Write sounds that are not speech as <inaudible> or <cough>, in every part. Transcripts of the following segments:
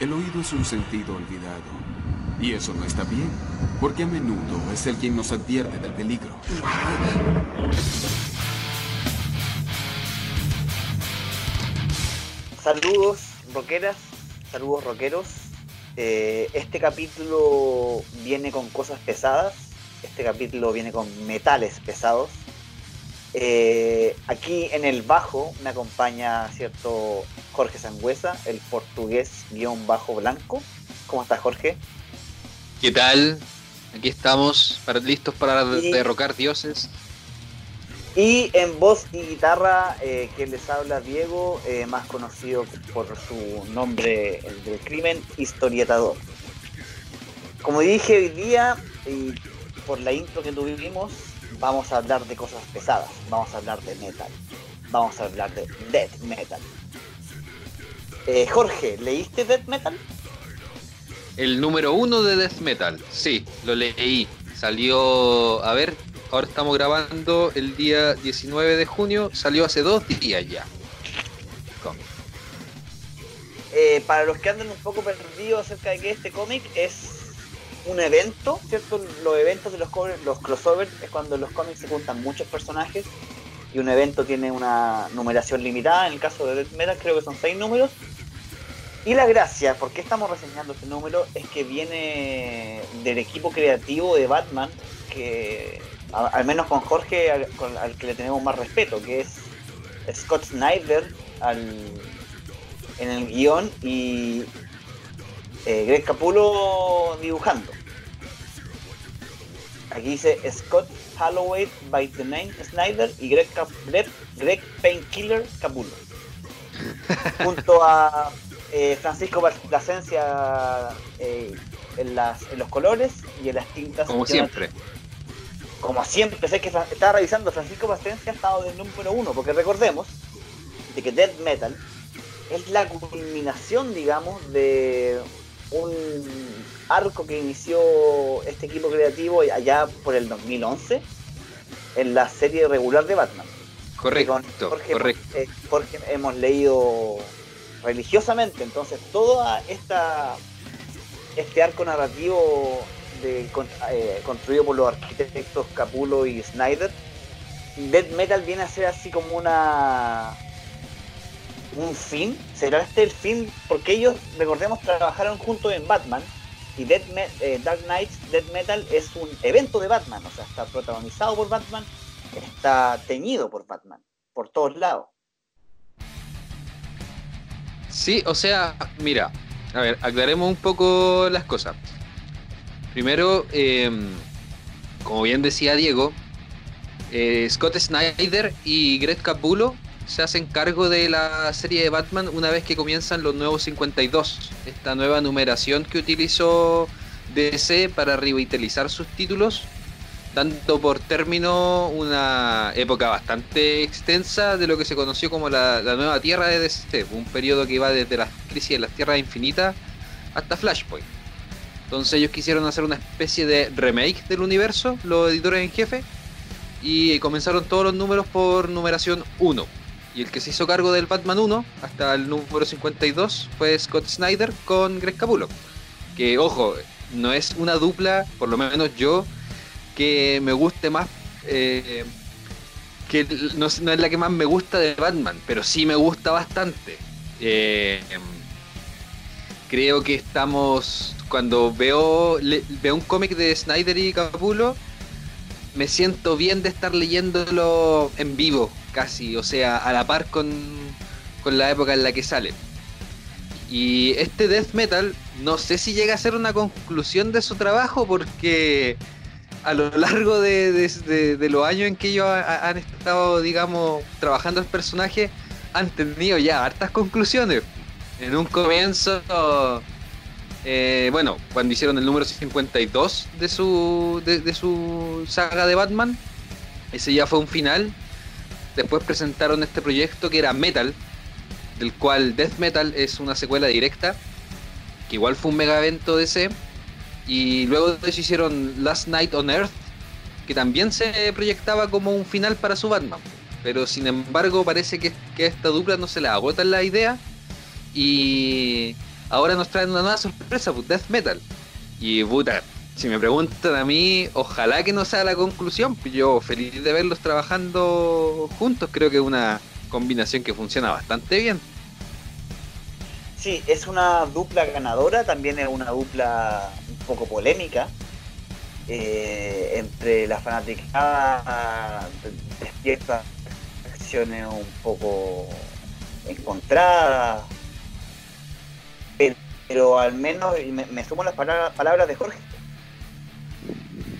El oído es un sentido olvidado. Y eso no está bien, porque a menudo es el quien nos advierte del peligro. Saludos, roqueras, saludos, rockeros. Eh, este capítulo viene con cosas pesadas, este capítulo viene con metales pesados. Eh, aquí en el bajo me acompaña cierto Jorge Sangüesa, el portugués guion bajo blanco. ¿Cómo estás, Jorge? ¿Qué tal? Aquí estamos para, listos para derrocar dioses. Y en voz y guitarra, eh, quien les habla Diego, eh, más conocido por su nombre el del crimen, historietador. Como dije hoy día, y por la intro que tuvimos, vamos a hablar de cosas pesadas, vamos a hablar de metal, vamos a hablar de death metal. Eh, Jorge, ¿leíste death metal? El número uno de death metal, sí, lo leí. Salió, a ver, ahora estamos grabando el día 19 de junio, salió hace dos días ya. Eh, para los que andan un poco perdidos acerca de que este cómic es un evento, ¿cierto? Los eventos de los, los crossovers es cuando los cómics se juntan muchos personajes y un evento tiene una numeración limitada. En el caso de Death Metal creo que son seis números. Y la gracia, ¿por qué estamos reseñando este número? Es que viene del equipo creativo de Batman, que al menos con Jorge, al, que le tenemos más respeto, que es Scott Snyder en el guion y eh, Greg Capulo dibujando. Aquí dice Scott Holloway by the name Snyder y Greg, Greg, Painkiller Capulo. <laughs> Junto a eh, Francisco Plasencia eh, en, las, en los colores y en las tintas. Como siempre. Como siempre, sé que estaba revisando, Francisco Plasencia ha estado del número uno, porque recordemos de que Death Metal es la culminación, digamos, de un arco que inició este equipo creativo allá por el 2011 en la serie regular de Batman. Correcto, eh, Porque hemos leído religiosamente, entonces todo esta este arco narrativo de, eh, construido por los arquitectos Capulo y Snyder, Dead Metal viene a ser así como una un fin? ¿Será este el fin? Porque ellos, recordemos, trabajaron juntos en Batman y eh, Dark Knights, Dead Metal es un evento de Batman, o sea, está protagonizado por Batman, está teñido por Batman, por todos lados. Sí, o sea, mira, a ver, aclaremos un poco las cosas. Primero, em, como bien decía Diego, eh, Scott Snyder y Greg Capullo se hacen cargo de la serie de Batman una vez que comienzan los nuevos 52, esta nueva numeración que utilizó DC para revitalizar sus títulos, dando por término una época bastante extensa de lo que se conoció como la, nueva Tierra de DC, un periodo que iba desde la crisis de las Tierras Infinitas hasta Flashpoint. Entonces ellos quisieron hacer una especie de remake del universo, los editores en jefe, y comenzaron todos los números por numeración 1 y el que se hizo cargo del Batman 1 hasta el número 52 fue Scott Snyder con Greg Capullo. Que, ojo, no es una dupla, por lo menos yo, que me guste más. Eh, que no, es la que más me gusta de Batman, pero sí me gusta bastante. Eh, creo que estamos. Cuando veo, veo un cómic de Snyder y Capullo, me siento bien de estar leyéndolo en vivo, casi, o sea, a la par con, la época en la que sale. Y este death metal, no sé si llega a ser una conclusión de su trabajo, porque a lo largo de, los años en que ellos han estado, digamos, trabajando el personaje, han tenido ya hartas conclusiones. En un comienzo eh, bueno, cuando hicieron el número 52 de su, de, su saga de Batman, ese ya fue un final. Después presentaron este proyecto que era Metal, del cual Death Metal es una secuela directa, que igual fue un mega evento DC. Y luego de hicieron Last Night on Earth, que también se proyectaba como un final para su Batman. Pero sin embargo parece que, que a esta dupla no se le agota la idea. Y ahora nos traen una nueva sorpresa, pues Death Metal. Y puta, si me preguntan a mí, ojalá que no sea la conclusión, pues yo feliz de verlos trabajando juntos, creo que es una combinación que funciona bastante bien. Sí, es una dupla ganadora, también es una dupla un poco polémica. Eh, entre la fanaticada despierta acciones un poco encontradas, pero, al menos me, sumo las palabras, de Jorge.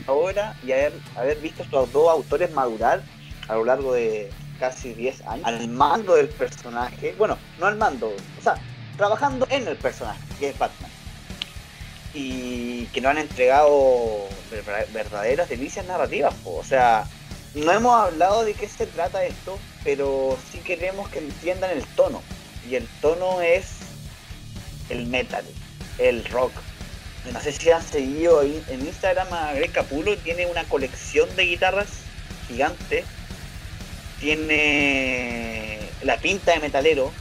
Ahora y haber, haber visto estos dos autores madurar a lo largo de casi 10 años al mando del personaje, bueno, no al mando, o sea, trabajando en el personaje, que es Batman. Y que nos han entregado verdaderas delicias narrativas. O sea, no hemos hablado de qué se trata esto, pero sí queremos que entiendan el tono. Y el tono es el metal, el rock. No sé si han seguido en Instagram a Greg Capulo, tiene una colección de guitarras gigante. Tiene la pinta de metalero,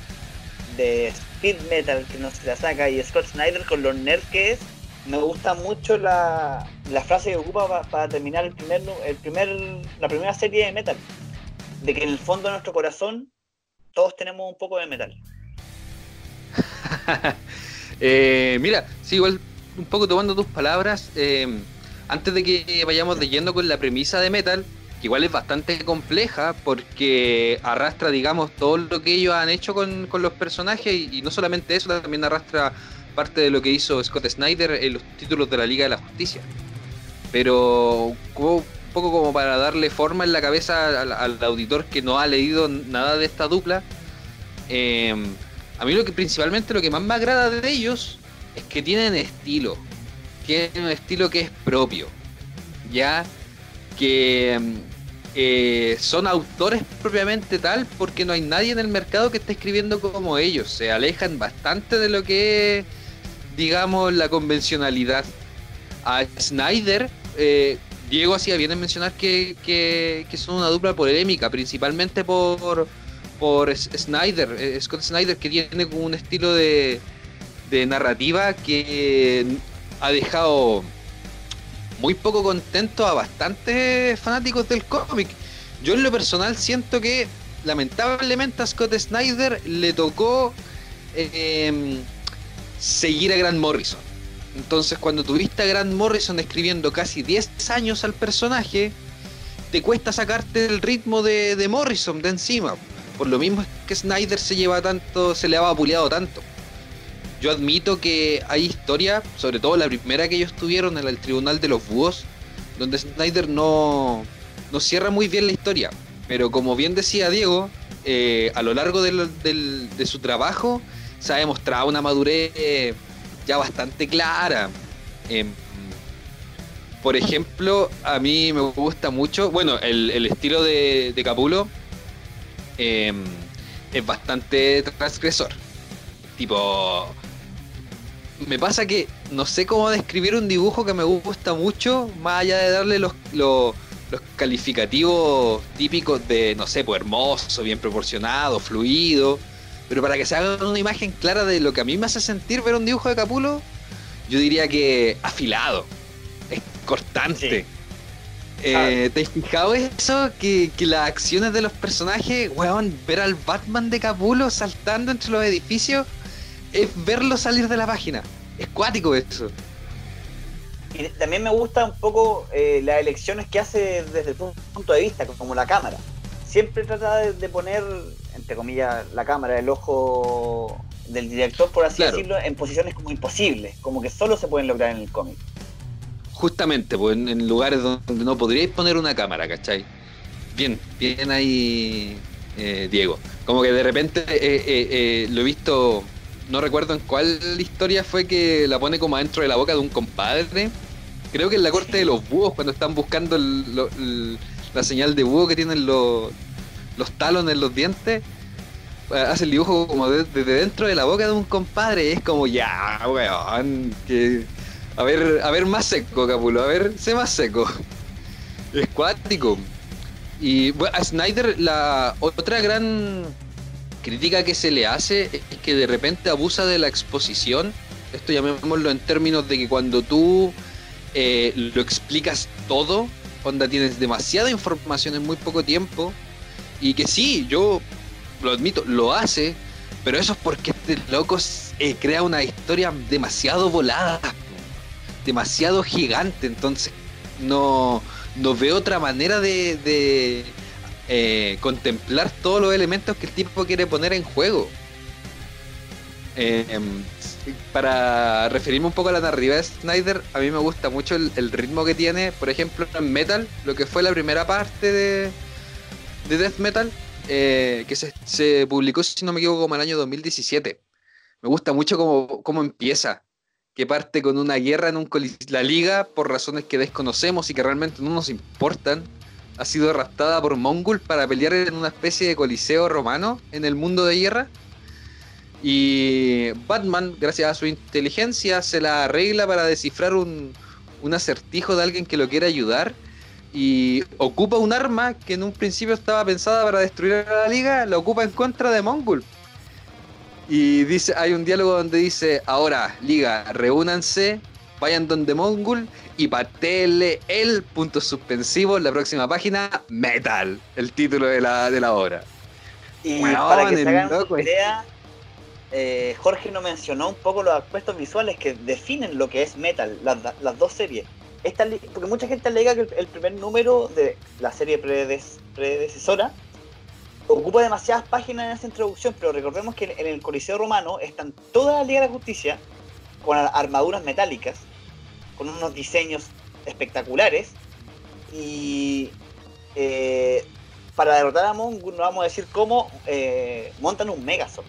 de speed metal que no se la saca y Scott Snyder con los nerds que es me gusta mucho la, frase que ocupa para, terminar el primer, el primer, la primera serie de metal. De que en el fondo de nuestro corazón todos tenemos un poco de metal. <laughs> Eh, mira, sí, igual un poco tomando tus palabras, eh, antes de que vayamos leyendo con la premisa de metal, que igual es bastante compleja porque arrastra, digamos, todo lo que ellos han hecho con, los personajes y, no solamente eso, también arrastra parte de lo que hizo Scott Snyder en los títulos de la Liga de la Justicia. Pero un poco como para darle forma en la cabeza al, auditor que no ha leído nada de esta dupla, eh, a mí lo que principalmente lo que más me agrada de ellos es que tienen estilo, tienen un estilo que es propio, ya que eh, son autores propiamente tal porque no hay nadie en el mercado que esté escribiendo como ellos. Se alejan bastante de lo que es, digamos, la convencionalidad. A Snyder, eh, Diego hacía bien en mencionar que, que, son una dupla polémica, principalmente por, por Snyder, eh, Scott Snyder, que tiene un estilo de, de narrativa que ha dejado muy poco contento a bastantes fanáticos del cómic. Yo en lo personal siento que lamentablemente a Scott Snyder le tocó em, seguir a Grant Morrison. Entonces cuando tuviste a Grant Morrison escribiendo casi 10 años al personaje, te cuesta sacarte el ritmo de, de Morrison de encima. Por lo mismo es que Snyder se lleva tanto, se le ha vapuleado tanto yo admito que hay historia, sobre todo la primera que ellos tuvieron en el Tribunal de los Búhos, donde Snyder no, no cierra muy bien la historia. Pero como bien decía Diego, eh, a lo largo de su trabajo se ha demostrado una madurez ya bastante clara. Em, por ejemplo, a mí me gusta mucho, bueno, el, estilo de, Capulo em, es bastante transgresor. Tipo, me pasa que no sé cómo describir un dibujo que me gusta mucho, más allá de darle los, los, calificativos típicos de, no sé, pues hermoso, bien proporcionado, fluido. Pero para que se haga una imagen clara de lo que a mí me hace sentir ver un dibujo de Capulo, yo diría que afilado, es cortante. Eh, ¿Te has fijado eso? Que, que, las acciones de los personajes, weón, ver al Batman de Capulo saltando entre los edificios es verlo salir de la página. Es cuático eso. Y también me gusta un poco eh, las elecciones que hace desde el punto de vista, como la cámara. Siempre trata de, poner, entre comillas, la cámara, el ojo del director, por así decirlo, en posiciones como imposibles, como que solo se pueden lograr en el cómic. Justamente, pues en, lugares donde no podríais poner una cámara, ¿cachai? Bien, bien ahí, eh, Diego. Como que de repente eh, lo he visto no recuerdo en cuál historia fue que la pone como adentro de la boca de un compadre. Creo que en la corte de los búhos, cuando están buscando la señal de búho que tienen los, los talones en los dientes, eh, hace el dibujo como desde dentro de la boca de un compadre. es como, ya, weón, que. A ver, a ver más seco, Capulo, a ver, sé más seco. Es cuático. Y bueno, a Snyder, la otra gran crítica que se le hace es que de repente abusa de la exposición. Esto llamémoslo en términos de que cuando tú eh, lo explicas todo, onda tienes demasiada información en muy poco tiempo. Y que sí, yo lo admito, lo hace, pero eso es porque este loco eh, crea una historia demasiado volada, demasiado gigante. Entonces, no, no veo otra manera de, eh, contemplar todos los elementos que el tipo quiere poner en juego. Em, para referirme un poco a la narrativa de Snyder, a mí me gusta mucho el, ritmo que tiene, por ejemplo, en Metal, lo que fue la primera parte de, de Death Metal, eh, que se, publicó, si no me equivoco, como el año 2017. Me gusta mucho cómo, cómo empieza, que parte con una guerra en un la liga por razones que desconocemos y que realmente no nos importan. Ha sido arrastrada por Mongul para pelear en una especie de coliseo romano en el mundo de guerra y Batman, gracias a su inteligencia, se la arregla para descifrar un, acertijo de alguien que lo quiere ayudar. Y ocupa un arma que en un principio estaba pensada para destruir a la liga, la ocupa en contra de Mongul. Y dice, hay un diálogo donde dice, ahora, liga, reúnanse, vayan donde Mongul y patele el punto suspensivo en la próxima página, Metal, el título de la, de la obra. Y para que se hagan una idea, eh, Jorge nos mencionó un poco los aspectos visuales que definen lo que es Metal, las, dos series. Esta, porque mucha gente alega que el, primer número de la serie predecesora ocupa demasiadas páginas en esa introducción, pero recordemos que en el Coliseo Romano están toda la Liga de la Justicia con armaduras metálicas, con unos diseños espectaculares y eh, para derrotar a Mongun, no vamos a decir cómo, eh, montan un Megazord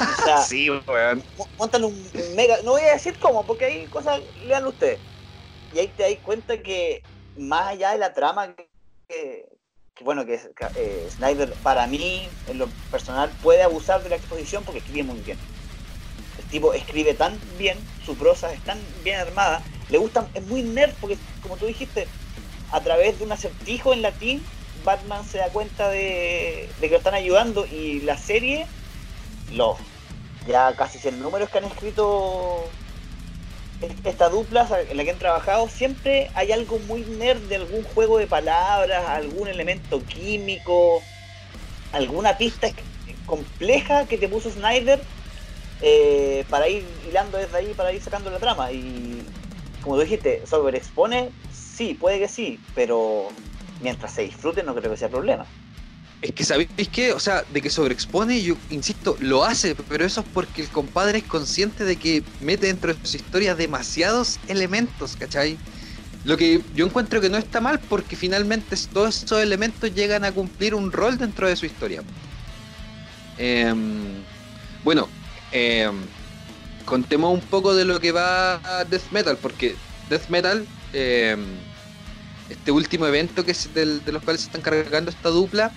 o sea, <laughs> sí, weón. Montan un mega. No voy a decir cómo, porque hay cosas. Leanlo ustedes. Y ahí te das cuenta que, más allá de la trama, que, bueno, que eh, Snyder, para mí, en lo personal, puede abusar de la exposición porque escribe muy bien. El tipo escribe tan bien, su prosa es tan bien armada. Le gusta, es muy nerd porque, como tú dijiste, a través de un acertijo en latín, Batman se da cuenta de, que lo están ayudando y la serie los ya casi 100 números que han escrito esta dupla en la que han trabajado, siempre hay algo muy nerd de algún juego de palabras, algún elemento químico, alguna pista compleja que te puso Snyder eh, para ir hilando desde ahí, para ir sacando la trama. Y como tú dijiste, sobreexpone, sí, puede que sí, pero mientras se disfrute no creo que sea problema. Es que sabéis qué, o sea, de que sobreexpone, yo insisto, lo hace, pero eso es porque el compadre es consciente de que mete dentro de su historia demasiados elementos, ¿cachai? Lo que yo encuentro que no está mal porque finalmente todos esos elementos llegan a cumplir un rol dentro de su historia. Em, bueno, em, contemos un poco de lo que va a Death Metal, porque Death Metal, em, este último evento que es de los cuales se están cargando esta dupla,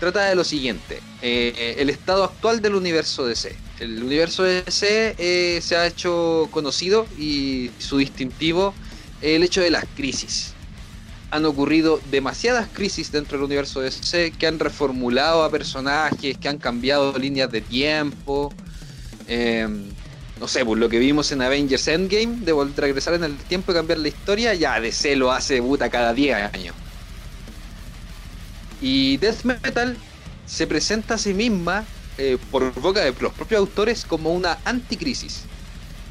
trata de lo siguiente, eh, el estado actual del universo DC. El universo DC eh, se ha hecho conocido y su distintivo el hecho de las crisis. Han ocurrido demasiadas crisis dentro del universo DC que han reformulado a personajes, que han cambiado líneas de tiempo. Em, no sé, pues lo que vimos en Avengers Endgame, de volver a regresar en el tiempo y cambiar la historia, ya DC lo hace puta cada 10 años. Y Death Metal se presenta a sí misma eh, por boca de los propios autores como una anticrisis.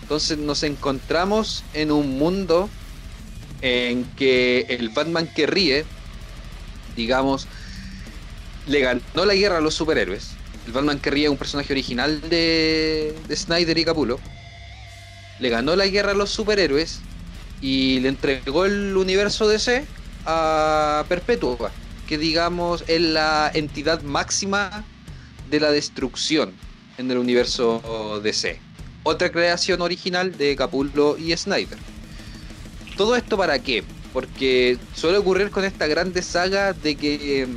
Entonces nos encontramos en un mundo en que el Batman que ríe, digamos, le ganó la guerra a los superhéroes. El Batman que ríe es un personaje original de, de Snyder y Capullo. Le ganó la guerra a los superhéroes y le entregó el universo DC a Perpetua que digamos es la entidad máxima de la destrucción en el universo DC. Otra creación original de Capullo y Snyder. ¿Todo esto para qué? Porque suele ocurrir con esta grande saga de que,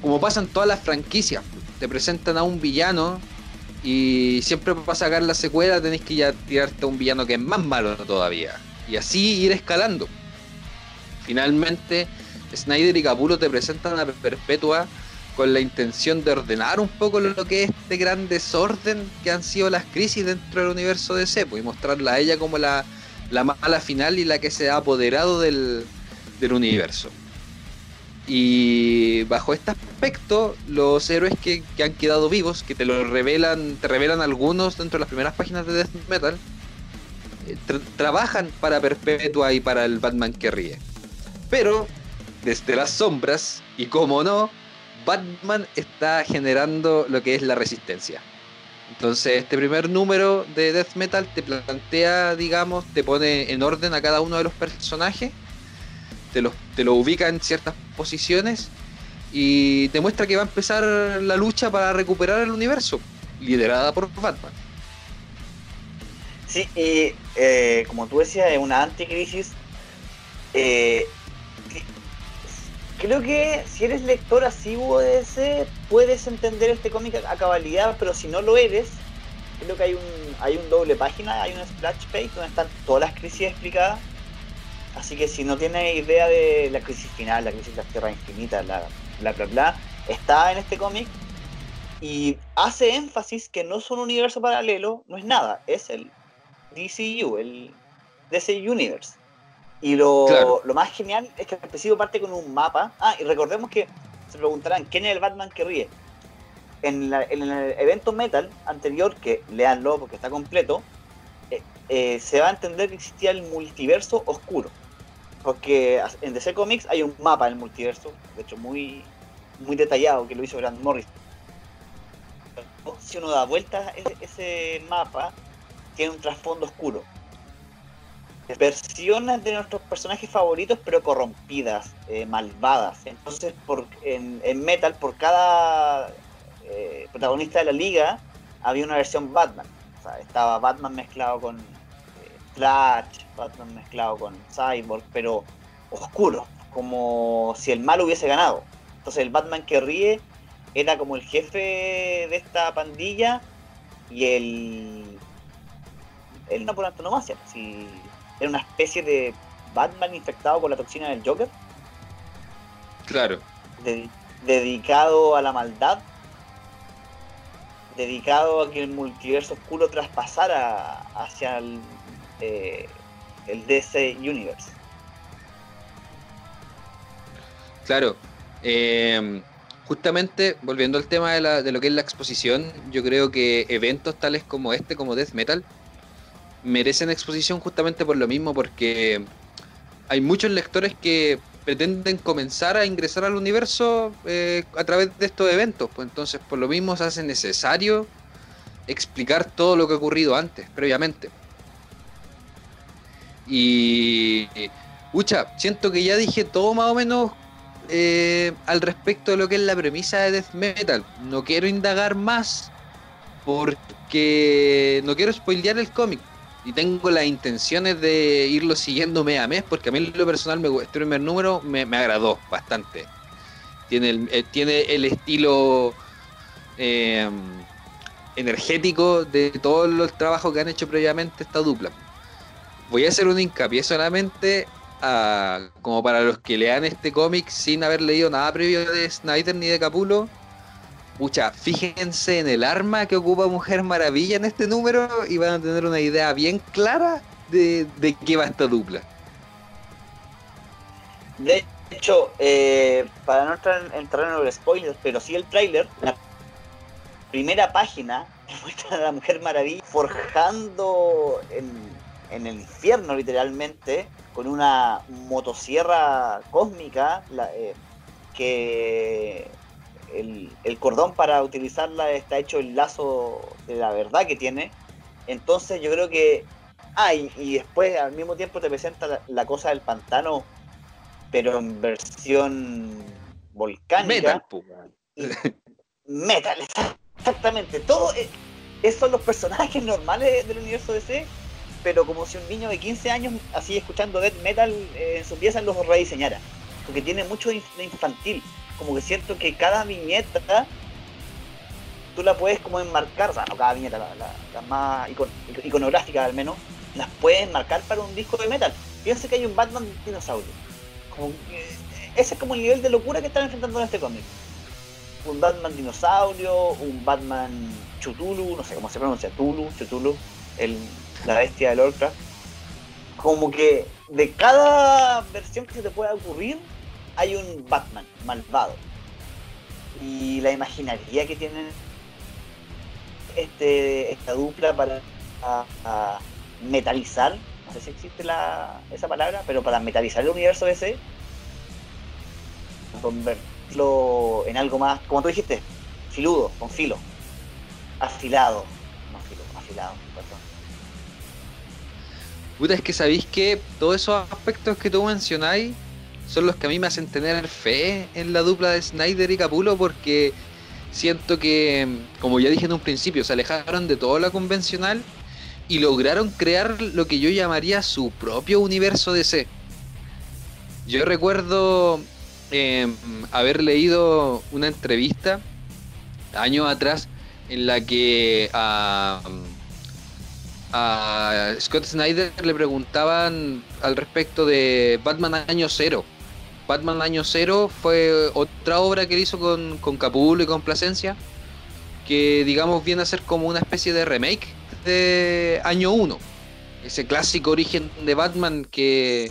como pasa en todas las franquicias, te presentan a un villano y siempre para sacar la secuela tenés que ya tirarte a un villano que es más malo todavía. Y así ir escalando. Finalmente, Snyder y Capullo te presentan a Perpetua con la intención de ordenar un poco lo que es este gran desorden que han sido las crisis dentro del universo de C pues, y mostrarla a ella como la, mala final y la que se ha apoderado del, universo. Y bajo este aspecto, los héroes que, han quedado vivos, que te lo revelan, te revelan algunos dentro de las primeras páginas de Death Metal, eh, trabajan para Perpetua y para el Batman que ríe. Pero, desde las sombras, y como no, Batman está generando lo que es la resistencia. Entonces, este primer número de Death Metal te plantea, digamos, te pone en orden a cada uno de los personajes, te lo, te lo ubica en ciertas posiciones y te muestra que va a empezar la lucha para recuperar el universo, liderada por Batman. Sí, y eh, como tú decías, es una anticrisis. Eh, creo que si eres lector asiduo de ese, puedes entender este cómic a cabalidad, pero si no lo eres, creo que hay un, hay un doble página, hay un splash page donde están todas las crisis explicadas. Así que si no tienes idea de la crisis final, la crisis de la Tierra Infinita, la bla bla bla, está en este cómic y hace énfasis que no es un universo paralelo, no es nada, es el DCU, el DC Universe. Y lo, más genial es que el específico parte con un mapa. Ah, y recordemos que se preguntarán, ¿quién es el Batman que ríe? En, el evento Metal anterior, que leanlo porque está completo, eh, eh, se va a entender que existía el multiverso oscuro. Porque en DC Comics hay un mapa del multiverso, de hecho muy, muy detallado, que lo hizo Grant Morris. Si uno da vueltas, ese, ese mapa tiene un trasfondo oscuro versiones de nuestros personajes favoritos, pero corrompidas, eh, malvadas. Entonces, por, en, Metal, por cada eh, protagonista de la liga, había una versión Batman. O sea, estaba Batman mezclado con eh, Flash, Batman mezclado con Cyborg, pero oscuro, como si el mal hubiese ganado. Entonces, el Batman que ríe era como el jefe de esta pandilla y el. Él no por antonomasia. Si era una especie de Batman infectado con la toxina del Joker. Claro. dedicado a la maldad. Dedicado a que el multiverso oscuro traspasara hacia el, eh, el DC Universe. Claro. Eh, justamente, volviendo al tema de, de, lo que es la exposición, yo creo que eventos tales como este, como Death Metal, merecen exposición justamente por lo mismo, porque hay muchos lectores que pretenden comenzar a ingresar al universo eh, a través de estos eventos, pues entonces por lo mismo se hace necesario explicar todo lo que ha ocurrido antes, previamente. Y, Ucha, siento que ya dije todo más o menos eh, al respecto de lo que es la premisa de Death Metal. No quiero indagar más porque no quiero spoilear el cómic y tengo las intenciones de irlo siguiendo mes a mes, porque a mí lo personal me, este primer número me, agradó bastante. Tiene el, eh, tiene el estilo em, energético de todo el trabajo que han hecho previamente esta dupla. Voy a hacer un hincapié solamente a, como para los que lean este cómic sin haber leído nada previo de Snyder ni de Capulo Pucha, fíjense en el arma que ocupa Mujer Maravilla en este número y van a tener una idea bien clara de, qué va esta dupla. De hecho, eh, para no entrar, en los spoilers, pero sí el trailer, la primera página <laughs> muestra a la Mujer Maravilla forjando en, el infierno literalmente con una motosierra cósmica eh, que el, cordón para utilizarla está hecho el lazo de la verdad que tiene. Entonces yo creo que... Ah, y, después al mismo tiempo te presenta la, cosa del pantano, pero en versión volcánica. Metal, metal, exactamente. Todo es, son los personajes normales del universo DC, pero como si un niño de 15 años, así escuchando death metal, eh, en su pieza los rediseñara. Porque tiene mucho de infantil como que siento que cada viñeta tú la puedes como enmarcar, o sea, no cada viñeta, la, más iconográfica al menos, las puedes enmarcar para un disco de metal. Fíjense que hay un Batman dinosaurio. ese es como el nivel de locura que están enfrentando en este cómic. un Batman dinosaurio, un Batman Chutulu, no sé cómo se pronuncia, Tulu, Chutulu, el, la bestia del Lovecraft. Como que de cada versión que se te pueda ocurrir, hay un Batman malvado. Y la imaginaría que tienen este, esta dupla para metalizar, no sé si existe la, esa palabra, pero para metalizar el universo DC, convertirlo en algo más, como tú dijiste, filudo, con filo, afilado, no filo, afilado, perdón. Puta, es que sabéis que todos esos aspectos que tú mencionáis son los que a mí me hacen tener fe en la dupla de Snyder y Capulo porque siento que, como ya dije en un principio, se alejaron de todo lo convencional y lograron crear lo que yo llamaría su propio universo DC. Yo recuerdo em, haber leído una entrevista años atrás en la que a, a Scott Snyder le preguntaban al respecto de Batman Año Cero. Batman Año Cero fue otra obra que él hizo con, con Capullo y con Plasencia, que digamos viene a ser como una especie de remake de año 1. Ese clásico origen de Batman que,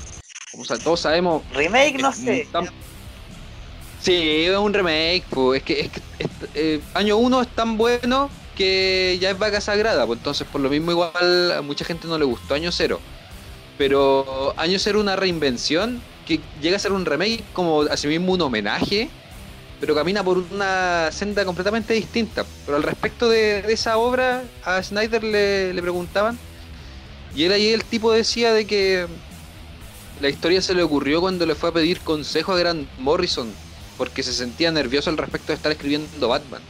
como todos sabemos. Remake, no sé. Sí, es un remake. Pues, es que, es que eh, año 1 es tan bueno que ya es vaca sagrada. Pues entonces, por lo mismo, igual a mucha gente no le gustó año 0. Pero año 0 una reinvención que llega a ser un remake como asimismo un homenaje pero camina por una senda completamente distinta. Pero al respecto de, esa obra, a Snyder le, preguntaban, y él ahí el tipo decía de que la historia se le ocurrió cuando le fue a pedir consejo a Grant Morrison, porque se sentía nervioso al respecto de estar escribiendo Batman.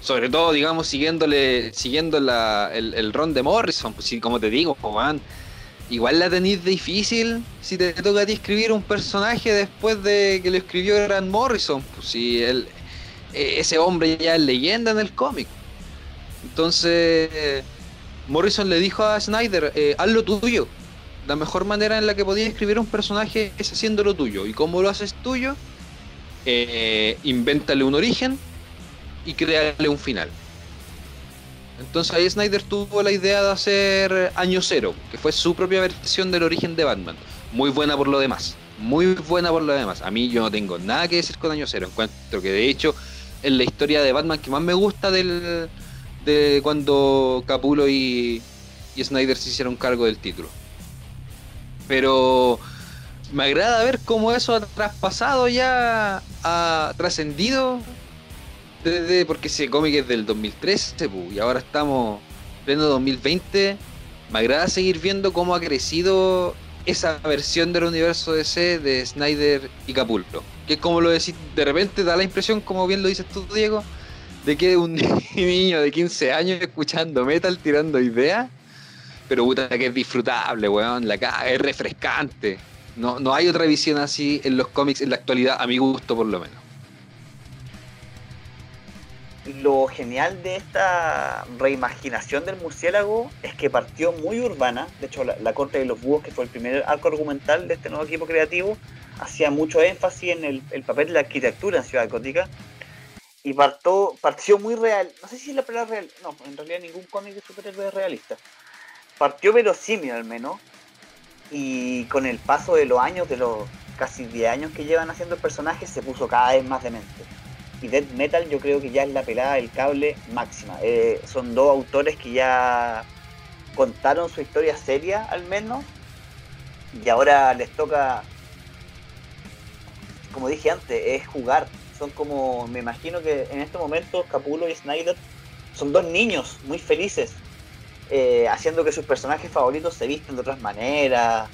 Sobre todo, digamos, siguiéndole, siguiendo la, el, el ron de Morrison, pues como te digo, man, igual la tenéis difícil si te toca a ti escribir un personaje después de que lo escribió Grant Morrison. Pues si él, e, ese hombre ya es leyenda en el cómic. Entonces, Morrison le dijo a Snyder, eh, haz lo tuyo. La mejor manera en la que podías escribir un personaje es haciendo lo tuyo. ¿Y cómo lo haces tuyo? Eh, invéntale un origen y créale un final. Entonces ahí Snyder tuvo la idea de hacer Año Cero, que fue su propia versión del origen de Batman. Muy buena por lo demás. Muy buena por lo demás. A mí yo no tengo nada que decir con Año Cero. Encuentro que de hecho es la historia de Batman que más me gusta del, de cuando Capulo y, y Snyder se hicieron cargo del título. Pero me agrada ver cómo eso ha traspasado ya, ha trascendido porque ese cómic es del 2013 y ahora estamos pleno 2020. Me agrada seguir viendo cómo ha crecido esa versión del universo DC de Snyder y Capullo. Que es como lo decís, de repente da la impresión, como bien lo dices tú, Diego, de que un <laughs> niño de 15 años escuchando metal, tirando ideas, pero puta que es disfrutable, weón, la es refrescante. No, no hay otra visión así en los cómics en la actualidad, a mi gusto por lo menos lo genial de esta reimaginación del murciélago es que partió muy urbana. De hecho, la, Corte de los Búhos, que fue el primer arco argumental de este nuevo equipo creativo, hacía mucho énfasis en el, papel de la arquitectura en Ciudad Gótica. Y partió, partió muy real. No sé si es la palabra real. No, en realidad ningún cómic de superhéroes es realista. Partió verosímil al menos. Y con el paso de los años, de los casi 10 años que llevan haciendo el personaje, se puso cada vez más demente y Dead Metal yo creo que ya es la pelada del cable máxima. Eh, son dos autores que ya contaron su historia seria al menos y ahora les toca, como dije antes, es jugar. Son como, me imagino que en este momento Capulo y Snyder son dos niños muy felices, eh, haciendo que sus personajes favoritos se visten de otras maneras,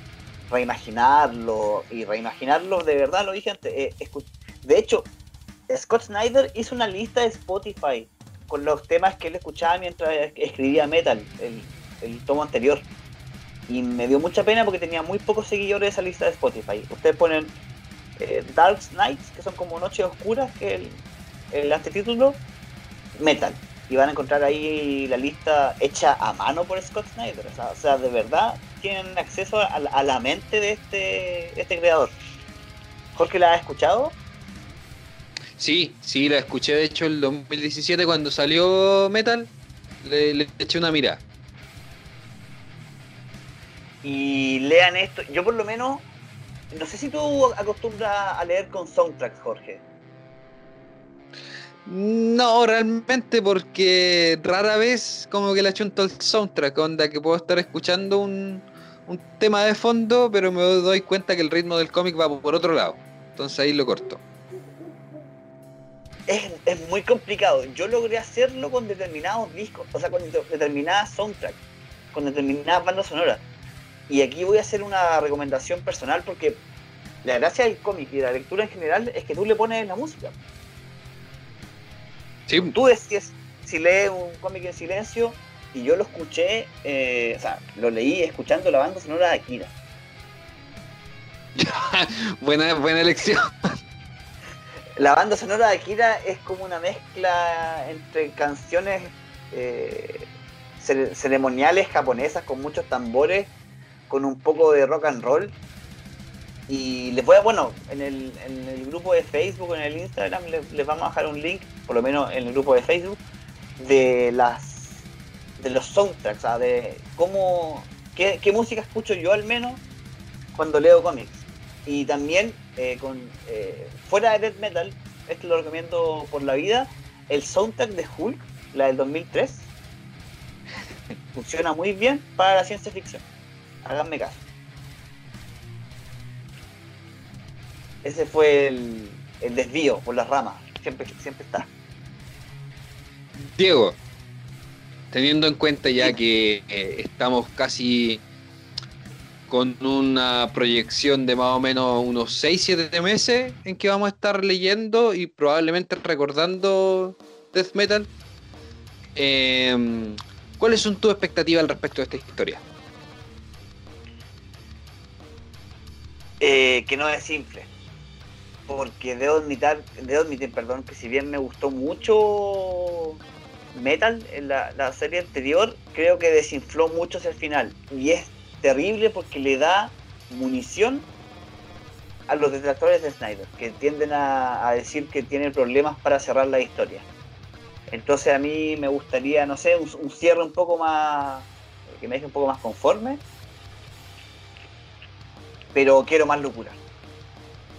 reimaginarlo y reimaginarlo de verdad, lo dije antes. Eh, de hecho, Scott Snyder hizo una lista de Spotify con los temas que él escuchaba mientras escribía Metal, el, tomo anterior. Y me dio mucha pena porque tenía muy pocos seguidores esa lista de Spotify. Ustedes ponen eh, Dark Nights, que son como Noches Oscuras, que el, el antetítulo, Metal. Y van a encontrar ahí la lista hecha a mano por Scott Snyder. O sea, de verdad tienen acceso a, la mente de este, este creador. Jorge, ¿la ha escuchado? Sí, sí, la escuché de hecho el 2017 cuando salió Metal. Le, le eché una mirada. Y lean esto. Yo por lo menos, no sé si tú acostumbras a leer con soundtracks, Jorge. No, realmente porque rara vez como que le achunto el soundtrack, onda que puedo estar escuchando un, un tema de fondo, pero me doy cuenta que el ritmo del cómic va por otro lado. Entonces ahí lo corto. Es, es muy complicado. Yo logré hacerlo con determinados discos, o sea, con de- determinadas soundtracks, con determinadas bandas sonoras. Y aquí voy a hacer una recomendación personal porque la gracia del cómic y de la lectura en general es que tú le pones la música. Sí, Tú decides si lees un cómic en silencio y yo lo escuché, eh, o sea, lo leí escuchando la banda sonora de Akira. <laughs> buena, buena elección. La banda sonora de Akira es como una mezcla entre canciones eh, cere- ceremoniales japonesas con muchos tambores, con un poco de rock and roll. Y les voy a, bueno, en el, en el grupo de Facebook, en el Instagram, les, les vamos a dejar un link, por lo menos en el grupo de Facebook, de las de los soundtracks, o sea, de cómo, qué, qué música escucho yo al menos cuando leo cómics. Y también, eh, con, eh, fuera de death metal, esto lo recomiendo por la vida, el soundtrack de Hulk, la del 2003, funciona muy bien para la ciencia ficción. Háganme caso. Ese fue el, el desvío por las ramas. Siempre, siempre está. Diego, teniendo en cuenta ya que eh, estamos casi con una proyección de más o menos unos 6-7 meses en que vamos a estar leyendo y probablemente recordando Death Metal, eh, ¿cuáles son tus expectativas al respecto de esta historia? Eh, que no es simple. Porque debo admitir, debo admitir, perdón, que si bien me gustó mucho Metal en la, la serie anterior, creo que desinfló mucho hacia el final. Y es terrible porque le da munición a los detractores de Snyder, que tienden a, decir que tiene problemas para cerrar la historia. Entonces a mí me gustaría, no sé, un, un cierre un poco más, que me deje un poco más conforme, pero quiero más locura.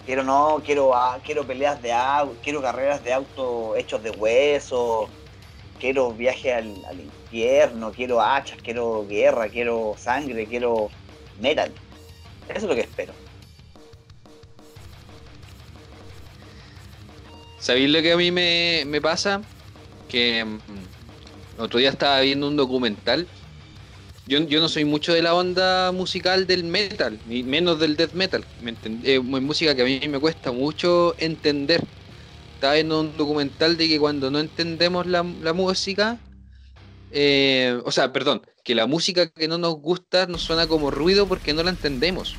Quiero no, quiero ah, quiero peleas de auto, quiero carreras de auto hechos de hueso, quiero viaje al, al infierno, quiero hachas, quiero guerra, quiero sangre, quiero metal. Eso es lo que espero. ¿Sabéis lo que a mí me, me pasa? Que mm, otro día estaba viendo un documental. Yo, yo no soy mucho de la onda musical del metal, ni menos del death metal. ¿me muy música que a mí me cuesta mucho entender. Estaba viendo un documental de que cuando no entendemos la, música, eh, o sea, perdón, que la música que no nos gusta nos suena como ruido porque no la entendemos.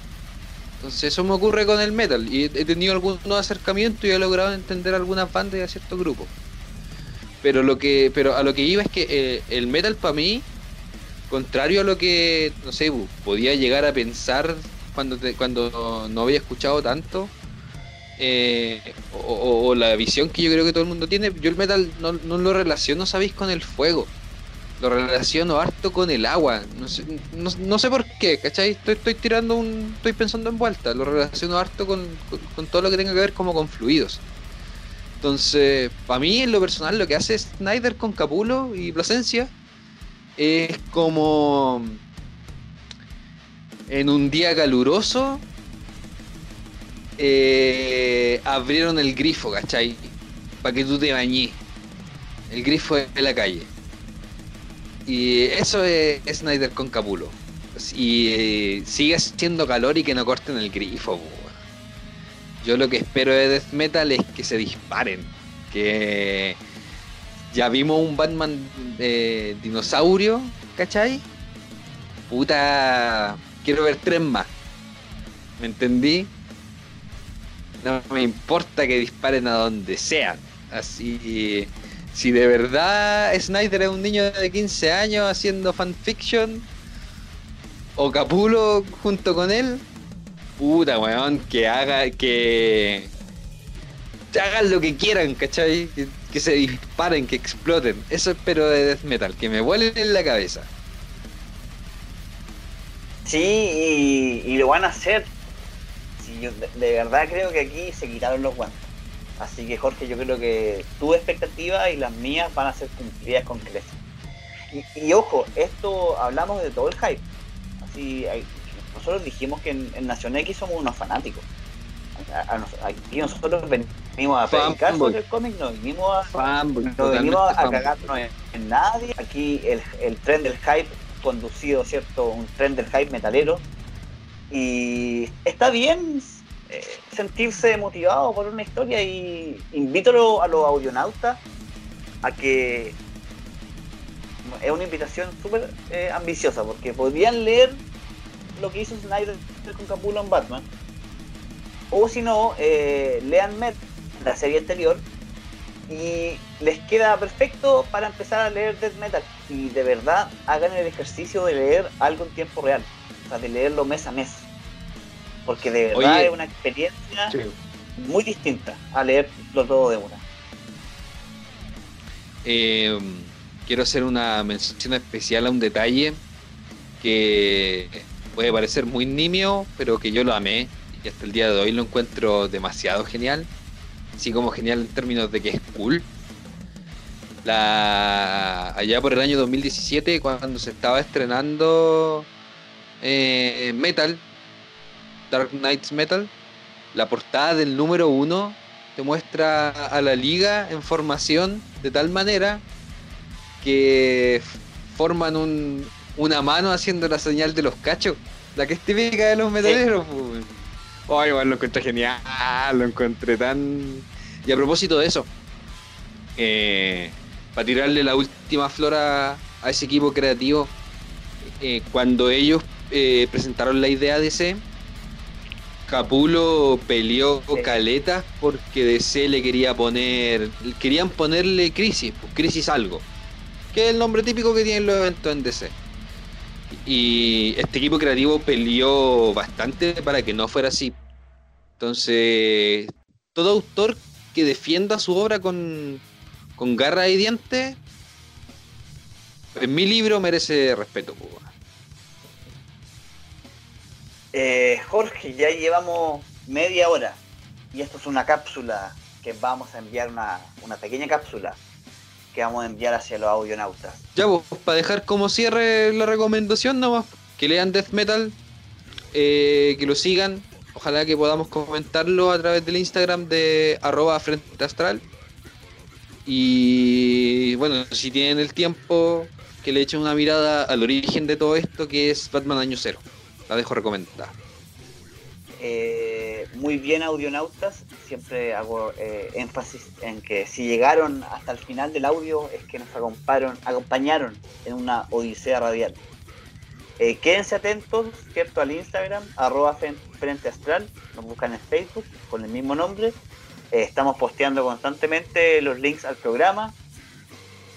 Entonces eso me ocurre con el metal y he tenido algunos acercamientos y he logrado entender algunas bandas y a ciertos grupos. Pero lo que pero a lo que iba es que eh, el metal para mí, contrario a lo que no sé, podía llegar a pensar cuando cuando no había escuchado tanto eh, o, la visión que yo creo que todo el mundo tiene, yo el metal no, no lo relaciono, sabéis, con el fuego. Lo relaciono harto con el agua. No sé, no, no sé por qué, ¿cachai? Estoy, estoy tirando un. Estoy pensando en vuelta. Lo relaciono harto con, con- con todo lo que tenga que ver como con fluidos. Entonces, para mí, en lo personal, lo que hace Snyder con Capulo y Plasencia es como. En un día caluroso. Eh, abrieron el grifo, ¿cachai? Para que tú te bañes. El grifo de la calle. Y eso es Snyder con Capulo. Y eh, sigue haciendo calor y que no corten el grifo. Yo lo que espero de Death Metal es que se disparen. Que ya vimos un Batman eh, dinosaurio, ¿cachai? Puta, quiero ver tres más. ¿Me entendí? No me importa que disparen a donde sean. Así, si de verdad Snyder es un niño de 15 años haciendo fanfiction, o Capulo junto con él, puta weón, que haga, que hagan lo que quieran, ¿cachai? Que, se disparen, que exploten. Eso espero de Death Metal, que me vuelen en la cabeza. Sí, y, lo van a hacer. Yo de, verdad creo que aquí se quitaron los guantes. Así que Jorge, yo creo que tu expectativa y las mías van a ser cumplidas con creces. Y, ojo, esto hablamos de todo el hype. Así, nosotros dijimos que en, Nación X somos unos fanáticos. aquí nosotros venimos a predicar sobre el cómic, no venimos a, no venimos a cagarnos en, nadie. Aquí el, el tren del hype conducido, ¿cierto? Un tren del hype metalero. Y está bien eh, sentirse motivado por una historia y invito a los audionautas a que es una invitación súper eh, ambiciosa porque podrían leer lo que hizo Snyder con Capullo en Batman o si no eh, lean Met la serie anterior y les queda perfecto para empezar a leer Death Metal. Y de verdad hagan el ejercicio de leer algo en tiempo real, o sea, de leerlo mes a mes, porque de verdad es una experiencia muy distinta a leerlo todo de una. Eh, quiero hacer una mención especial a un detalle que puede parecer muy nimio, pero que yo lo amé y hasta el día de hoy lo encuentro demasiado genial así como genial en términos de que es cool. La, allá por el año 2017, cuando se estaba estrenando eh, Metal, Dark Knights Metal, la portada del número uno te muestra a la liga en formación de tal manera que forman un, una mano haciendo la señal de los cachos, la que es típica de los metaleros. Pues. Oh, igual lo encontré genial, lo encontré tan... Y a propósito de eso, eh, para tirarle la última flora a ese equipo creativo, eh, cuando ellos eh, presentaron la idea de DC, Capulo peleó caleta porque DC le quería poner, querían ponerle Crisis, pues, Crisis algo, que es el nombre típico que tienen los eventos en DC. Y este equipo creativo peleó bastante para que no fuera así. Entonces, todo autor que defienda su obra con, con garra y dientes, en mi libro merece respeto. Eh, Jorge, ya llevamos media hora y esto es una cápsula que vamos a enviar, una, una pequeña cápsula que vamos a enviar hacia los audionautas. Ya, vos, para dejar como cierre la recomendación nomás, que lean Death Metal, eh, que lo sigan, ojalá que podamos comentarlo a través del Instagram de arroba frente astral. Y bueno, si tienen el tiempo, que le echen una mirada al origen de todo esto, que es Batman Año Cero. La dejo recomendada. Eh, muy bien audionautas, siempre hago eh, énfasis en que si llegaron hasta el final del audio es que nos acompañaron, en una odisea radial. Eh, quédense atentos, ¿cierto? Al Instagram, arroba Frente Astral, nos buscan en Facebook con el mismo nombre. estamos posteando constantemente los links al programa.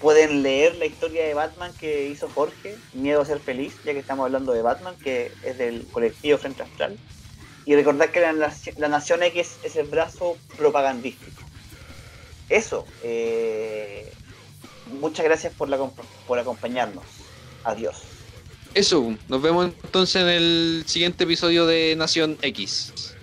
Pueden leer la historia de Batman que hizo Jorge, Miedo a ser feliz, ya que estamos hablando de Batman, que es del colectivo Frente Astral y recordar que la, Nación X es el brazo propagandístico. Eso. Eh, muchas gracias por, la, por acompañarnos. Adiós. Eso, nos vemos entonces en el siguiente episodio de Nación X.